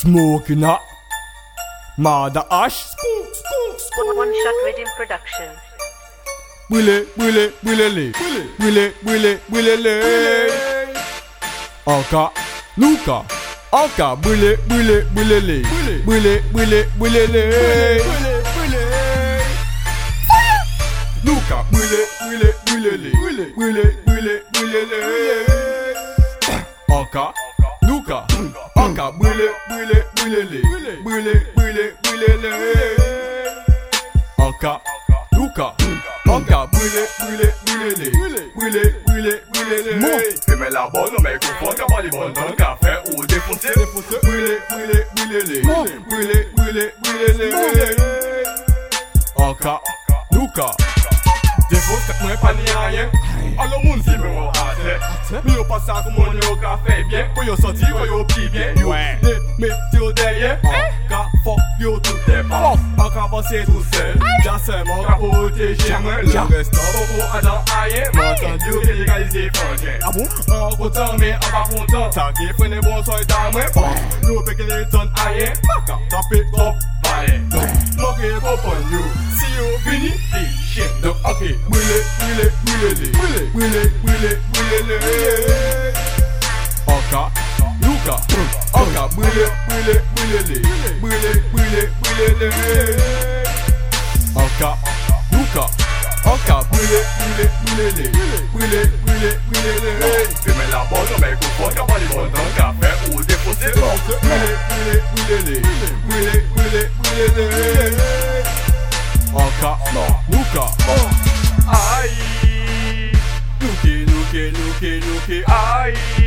Smoking hot. Mother Ash. Skunk, skunk, skunk. One Shot Rhythm Productions. Willy, willy, willy, willy, willy, willy, willy. Aka, Luca. Aka, willy, willy, willy, willy, willy, willy, willy. Luca, willy, willy, willy, willy, willy, willy, willy. Aka. Luka, anka brile, brile, brilele Brile, brile, brilele Anka, Luka, anka brile, brile, brilele Brile, brile, brilele Feme la bon, me koufon, ka pali bon Don ka fe ou defonse. Brile, brile, brilele Brile, brile, brilele Anka, Luka Defonse, mwen pali a yen Alo moun si mwen wou ase Mi yo pase ak moun yo ka fey byen Pou yo soti, pou yo pi byen Yo de meti yo derye Ka fok yo tout e pa Ak avanse tout sel Ja seman ka poteje mwen Le restan pou pou adan aye Mwantan di yo legalize fanyen A bon? An kontan men an pa kontan Sa ki fwene bon. Soy dan mwen Nou peke le ton aye Maka tape kon Donc, ok, Brûlé, brûlé, brûlé, brûlé, brûlé, brûlé, brûlé. Encore, Luca. Encore, brûlé, brûlé, brûlé, brûlé, brûlé, brûlé. Encore, Luca. Encore, brûlé, brûlé, brûlé, brûlé, brûlé, brûlé. fumer la bonne, mais comprends qu'à pas les bonnes dans le café ou défoncer. Brûlé, 赤の無か愛抜け抜け抜け抜け愛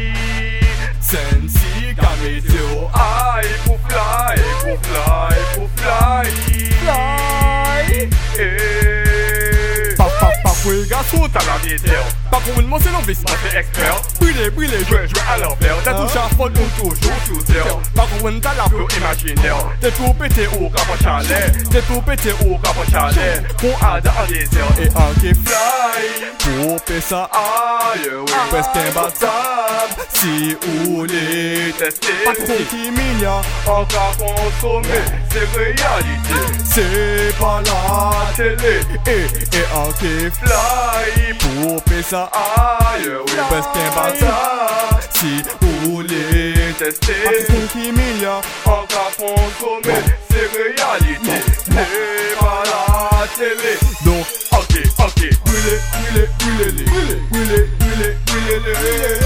Oui, garçon, t'as la vidéo. Pas pour une c'est novice, moi c'est expert. Brûlé, brûlé, jouer, jouer à l'envers. T'as touché à fond, nous toujours sous terre. Pas pour une t'as la flow imaginaire. T'es tout pété au capot chalet. T'es tout pété au capot chalet. Pour Ada en désert et en qui fly. Pour ça, Aïe, oui, presque imbattable. Si vous voulez tester, pas trop timide, encore consommer, c'est réalité. c'est pas la Télé, Et, et en kiff, fly. pour ça, Aïe, oui, presque imbattable. Si vous voulez tester. pas trop timide, Encore consommer, c'est réalité. C'est pas la télé. donc Ok, ok. brûlez, brûlez, brûlez, brûlez, brûlez, brûlez, brûlez.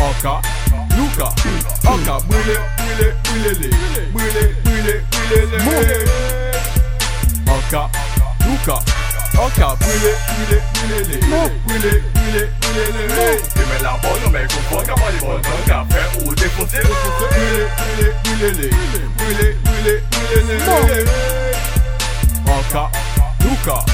Encore, Luca. Encore, brûlez, brûlez, brûlez, brûlez, brûlez, brûlez. Oka, Luka. Oka, brûlé, brûlé, brûlé, brûlé, brûlé, brûlé, Dime la bolle, mais confonds, pas les bonnes café ou défoncer, brûlé, brûlé, brûlé, brûlé, brûlé, brûlé, Oka, Luka.